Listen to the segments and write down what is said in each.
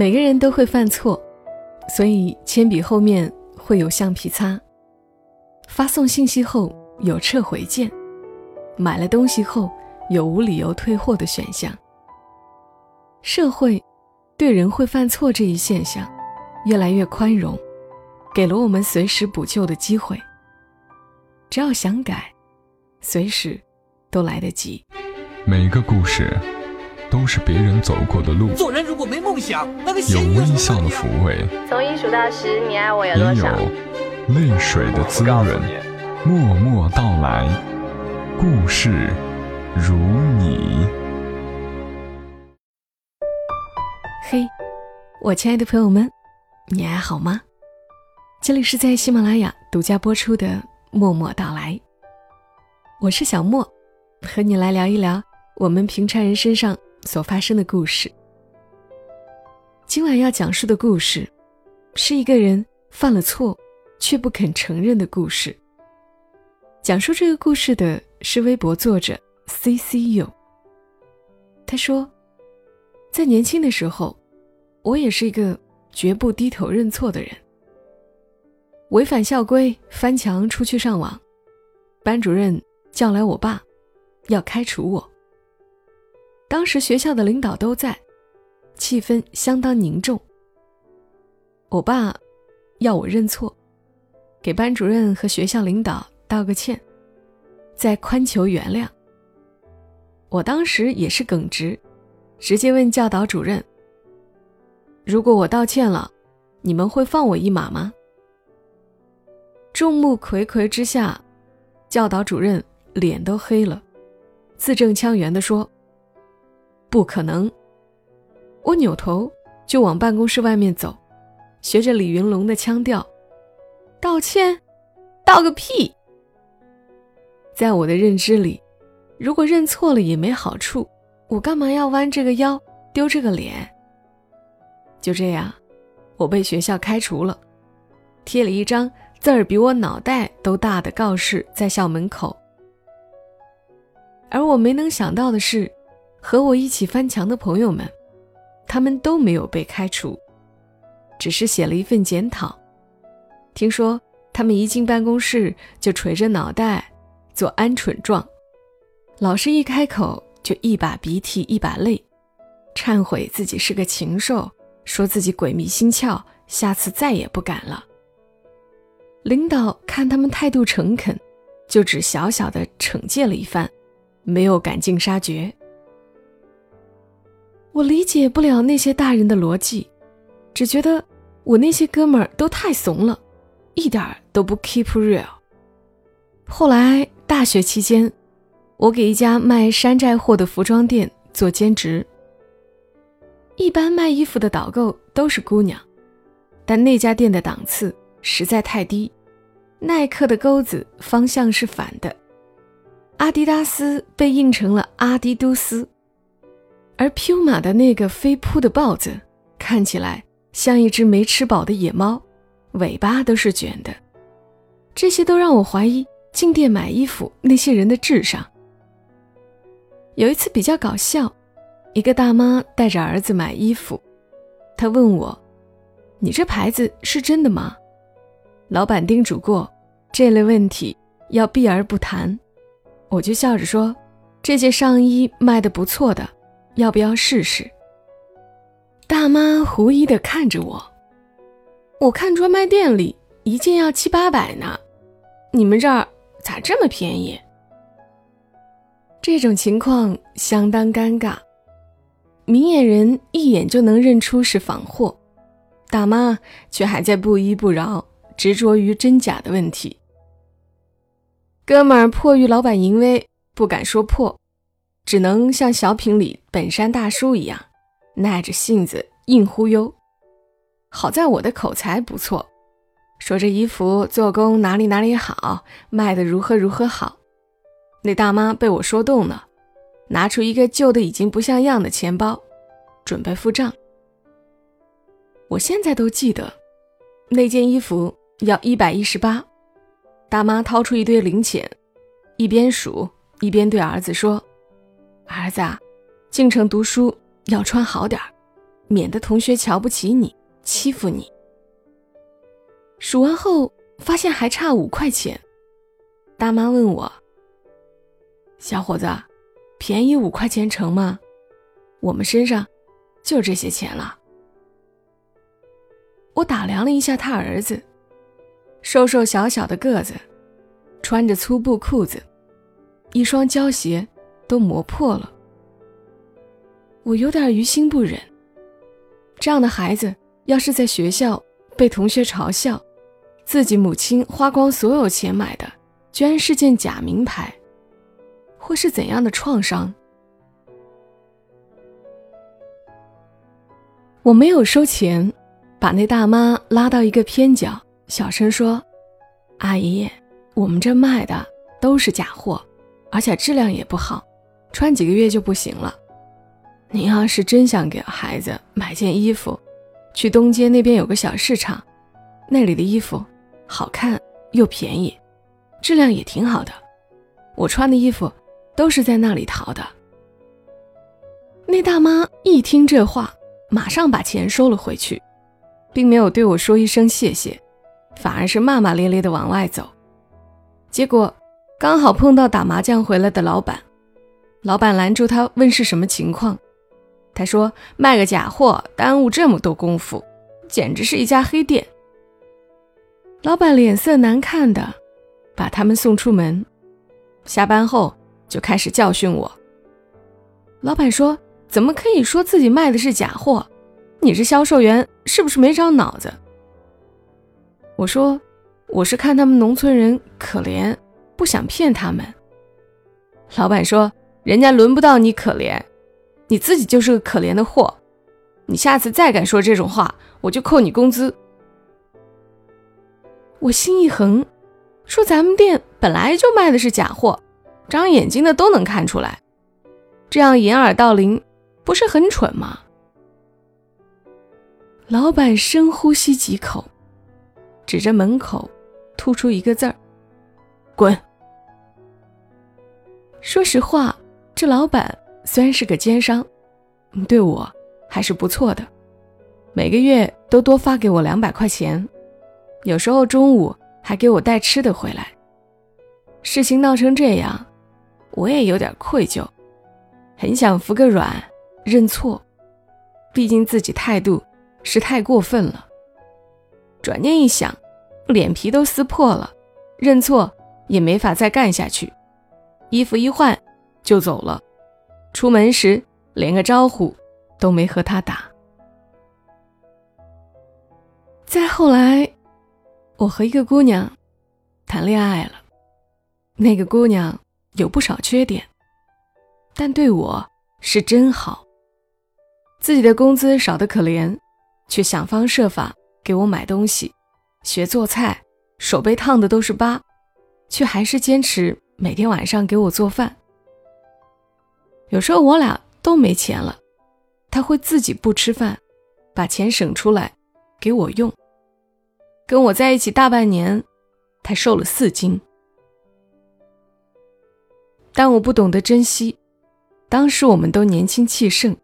每个人都会犯错，所以铅笔后面会有橡皮擦。发送信息后有撤回键，买了东西后有无理由退货的选项。社会对人会犯错这一现象越来越宽容，给了我们随时补救的机会。只要想改，随时都来得及。每一个故事都是别人走过的路，做人如果没梦想，那个有微笑的抚慰，从一数到十，你爱我有也多少？有泪水的滋润。默默到来，故事如你。嘿，我亲爱的朋友们，你还好吗？这里是在喜马拉雅独家播出的《默默到来》，我是小莫，和你来聊一聊我们平常人身上所发生的故事。今晚要讲述的故事，是一个人犯了错却不肯承认的故事。讲述这个故事的是微博作者 C C U。他说，在年轻的时候，我也是一个绝不低头认错的人。违反校规翻墙出去上网，班主任叫来我爸，要开除我。当时学校的领导都在，气氛相当凝重。我爸要我认错，给班主任和学校领导。道个歉，再宽求原谅。我当时也是耿直，直接问教导主任：“如果我道歉了，你们会放我一马吗？”众目睽睽之下，教导主任脸都黑了，字正腔圆地说：“不可能。”我扭头就往办公室外面走，学着李云龙的腔调：“道歉，道个屁！”在我的认知里，如果认错了也没好处，我干嘛要弯这个腰、丢这个脸？就这样，我被学校开除了，贴了一张字儿比我脑袋都大的告示在校门口。而我没能想到的是，和我一起翻墙的朋友们，他们都没有被开除，只是写了一份检讨。听说他们一进办公室就垂着脑袋。做鹌鹑状，老师一开口就一把鼻涕一把泪，忏悔自己是个禽兽，说自己鬼迷心窍，下次再也不敢了。领导看他们态度诚恳，就只小小的惩戒了一番，没有赶尽杀绝。我理解不了那些大人的逻辑，只觉得我那些哥们儿都太怂了，一点都不 keep real。后来。大学期间，我给一家卖山寨货的服装店做兼职。一般卖衣服的导购都是姑娘，但那家店的档次实在太低。耐克的钩子方向是反的，阿迪达斯被印成了阿迪都斯，而 Puma 的那个飞扑的豹子看起来像一只没吃饱的野猫，尾巴都是卷的。这些都让我怀疑。进店买衣服那些人的智商。有一次比较搞笑，一个大妈带着儿子买衣服，她问我：“你这牌子是真的吗？”老板叮嘱过，这类问题要避而不谈。我就笑着说：“这件上衣卖的不错的，要不要试试？”大妈狐疑的看着我：“我看专卖店里一件要七八百呢，你们这儿？”咋这么便宜？这种情况相当尴尬，明眼人一眼就能认出是仿货，大妈却还在不依不饶，执着于真假的问题。哥们儿迫于老板淫威，不敢说破，只能像小品里本山大叔一样，耐着性子硬忽悠。好在我的口才不错。说这衣服做工哪里哪里好，卖的如何如何好，那大妈被我说动了，拿出一个旧的已经不像样的钱包，准备付账。我现在都记得，那件衣服要一百一十八，大妈掏出一堆零钱，一边数一边对儿子说：“儿子，啊，进城读书要穿好点儿，免得同学瞧不起你，欺负你。数完后发现还差五块钱，大妈问我：“小伙子，便宜五块钱成吗？我们身上就这些钱了。”我打量了一下他儿子，瘦瘦小小的个子，穿着粗布裤子，一双胶鞋都磨破了。我有点于心不忍。这样的孩子，要是在学校被同学嘲笑，自己母亲花光所有钱买的，居然是件假名牌，会是怎样的创伤？我没有收钱。把那大妈拉到一个偏角，小声说：“阿姨，我们这卖的都是假货，而且质量也不好，穿几个月就不行了。您要是真想给孩子买件衣服，去东街那边有个小市场，那里的衣服好看又便宜，质量也挺好的。我穿的衣服都是在那里淘的。”那大妈一听这话，马上把钱收了回去。并没有对我说一声谢谢，反而是骂骂咧咧的往外走。结果刚好碰到打麻将回来的老板，老板拦住他问是什么情况。他说卖个假货耽误这么多功夫，简直是一家黑店。老板脸色难看的把他们送出门，下班后就开始教训我。老板说：“怎么可以说自己卖的是假货？”你是销售员，是不是没长脑子？我说，我是看他们农村人可怜，不想骗他们。老板说，人家轮不到你可怜，你自己就是个可怜的货。你下次再敢说这种话，我就扣你工资。我心一横，说咱们店本来就卖的是假货，长眼睛的都能看出来，这样掩耳盗铃，不是很蠢吗？老板深呼吸几口，指着门口，吐出一个字儿：“滚。”说实话，这老板虽然是个奸商，对我还是不错的，每个月都多发给我两百块钱，有时候中午还给我带吃的回来。事情闹成这样，我也有点愧疚，很想服个软，认错，毕竟自己态度。是太过分了。转念一想，脸皮都撕破了，认错也没法再干下去，衣服一换就走了。出门时连个招呼都没和他打。再后来，我和一个姑娘谈恋爱了，那个姑娘有不少缺点，但对我是真好。自己的工资少得可怜。却想方设法给我买东西，学做菜，手被烫的都是疤，却还是坚持每天晚上给我做饭。有时候我俩都没钱了，他会自己不吃饭，把钱省出来给我用。跟我在一起大半年，他瘦了四斤，但我不懂得珍惜。当时我们都年轻气盛，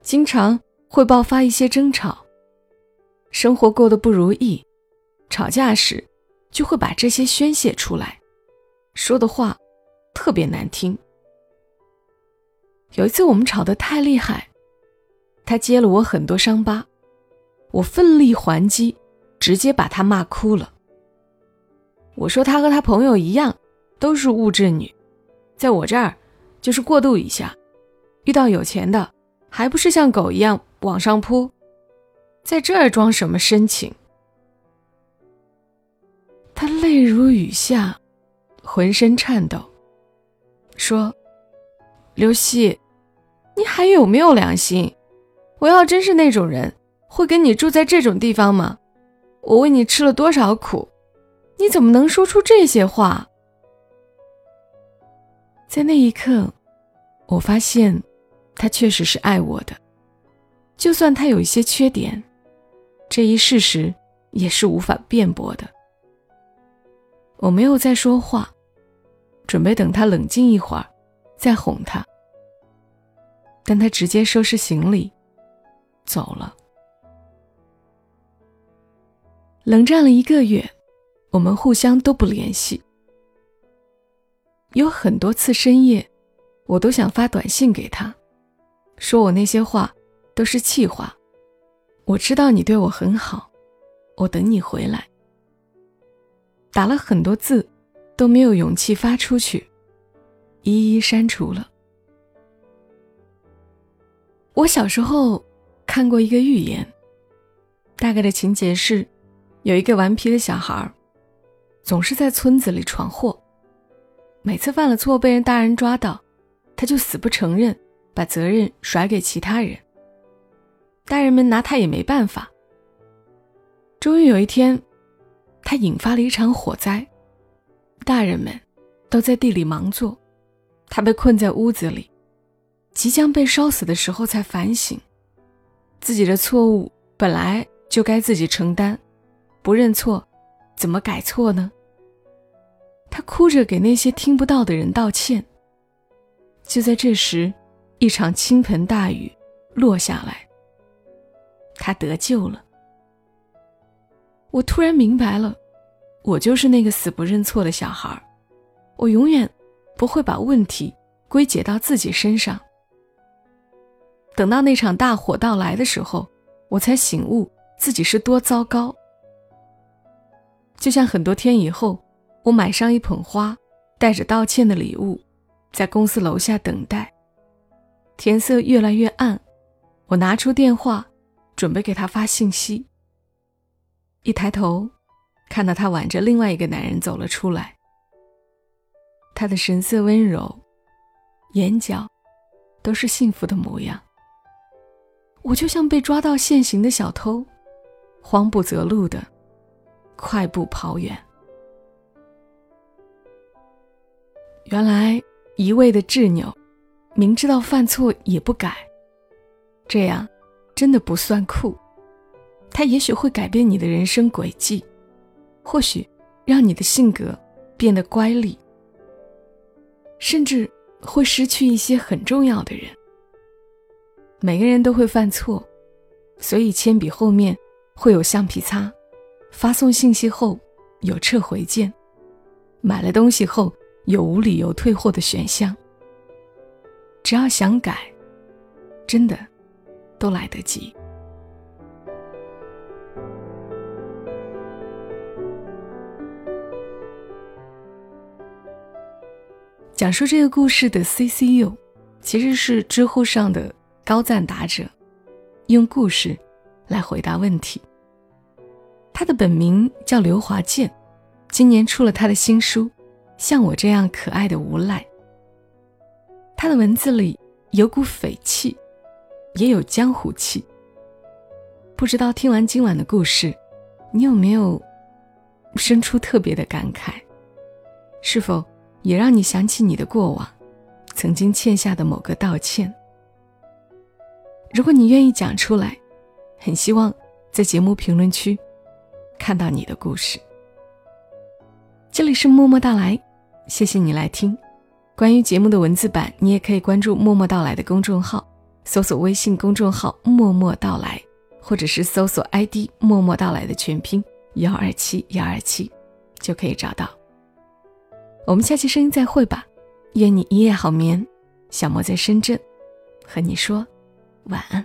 经常会爆发一些争吵。生活过得不如意，吵架时就会把这些宣泄出来，说的话特别难听。有一次我们吵得太厉害，他揭了我很多伤疤，我奋力还击，直接把他骂哭了。我说他和他朋友一样，都是物质女，在我这儿就是过渡一下，遇到有钱的还不是像狗一样往上扑。在这儿装什么深情？他泪如雨下，浑身颤抖，说：“刘希，你还有没有良心？我要真是那种人，会跟你住在这种地方吗？我为你吃了多少苦，你怎么能说出这些话？”在那一刻，我发现，他确实是爱我的，就算他有一些缺点。这一事实也是无法辩驳的。我没有再说话，准备等他冷静一会儿，再哄他。但他直接收拾行李，走了。冷战了一个月，我们互相都不联系。有很多次深夜，我都想发短信给他，说我那些话都是气话。我知道你对我很好，我等你回来。打了很多字，都没有勇气发出去，一一删除了。我小时候看过一个寓言，大概的情节是。有一个顽皮的小孩，总是在村子里闯祸。每次犯了错被人大人抓到，他就死不承认，把责任甩给其他人。大人们拿他也没办法。终于有一天，他引发了一场火灾，大人们都在地里忙做，他被困在屋子里，即将被烧死的时候才反省，自己的错误本来就该自己承担。不认错，怎么改错呢？他哭着给那些听不到的人道歉。就在这时，一场倾盆大雨落下来，他得救了。我突然明白了，我就是那个死不认错的小孩我永远不会把问题归结到自己身上。等到那场大火到来的时候，我才醒悟自己是多糟糕。就像很多天以后，我买上一捧花，带着道歉的礼物，在公司楼下等待。天色越来越暗，我拿出电话，准备给他发信息。一抬头，看到他挽着另外一个男人走了出来。他的神色温柔，眼角都是幸福的模样。我就像被抓到现行的小偷，慌不择路的。快步跑远。原来一味的执拗，明知道犯错也不改，这样真的不算酷。他也许会改变你的人生轨迹，或许让你的性格变得乖戾，甚至会失去一些很重要的人。每个人都会犯错，所以铅笔后面会有橡皮擦。发送信息后有撤回键，买了东西后有无理由退货的选项。只要想改，真的都来得及。讲述这个故事的 CCU，其实是知乎上的高赞答者，用故事来回答问题。他的本名叫刘华健，今年出了他的新书《像我这样可爱的无赖》。他的文字里有股匪气，也有江湖气。不知道听完今晚的故事，你有没有生出特别的感慨？是否也让你想起你的过往，曾经欠下的某个道歉？如果你愿意讲出来，很希望在节目评论区。看到你的故事，这里是默默到来，谢谢你来听。关于节目的文字版，你也可以关注“默默到来”的公众号，搜索微信公众号“默默到来”，或者是搜索 ID“ 默默到来”的全拼幺二七幺二七，就可以找到。我们下期声音再会吧，愿你一夜好眠。小莫在深圳，和你说晚安。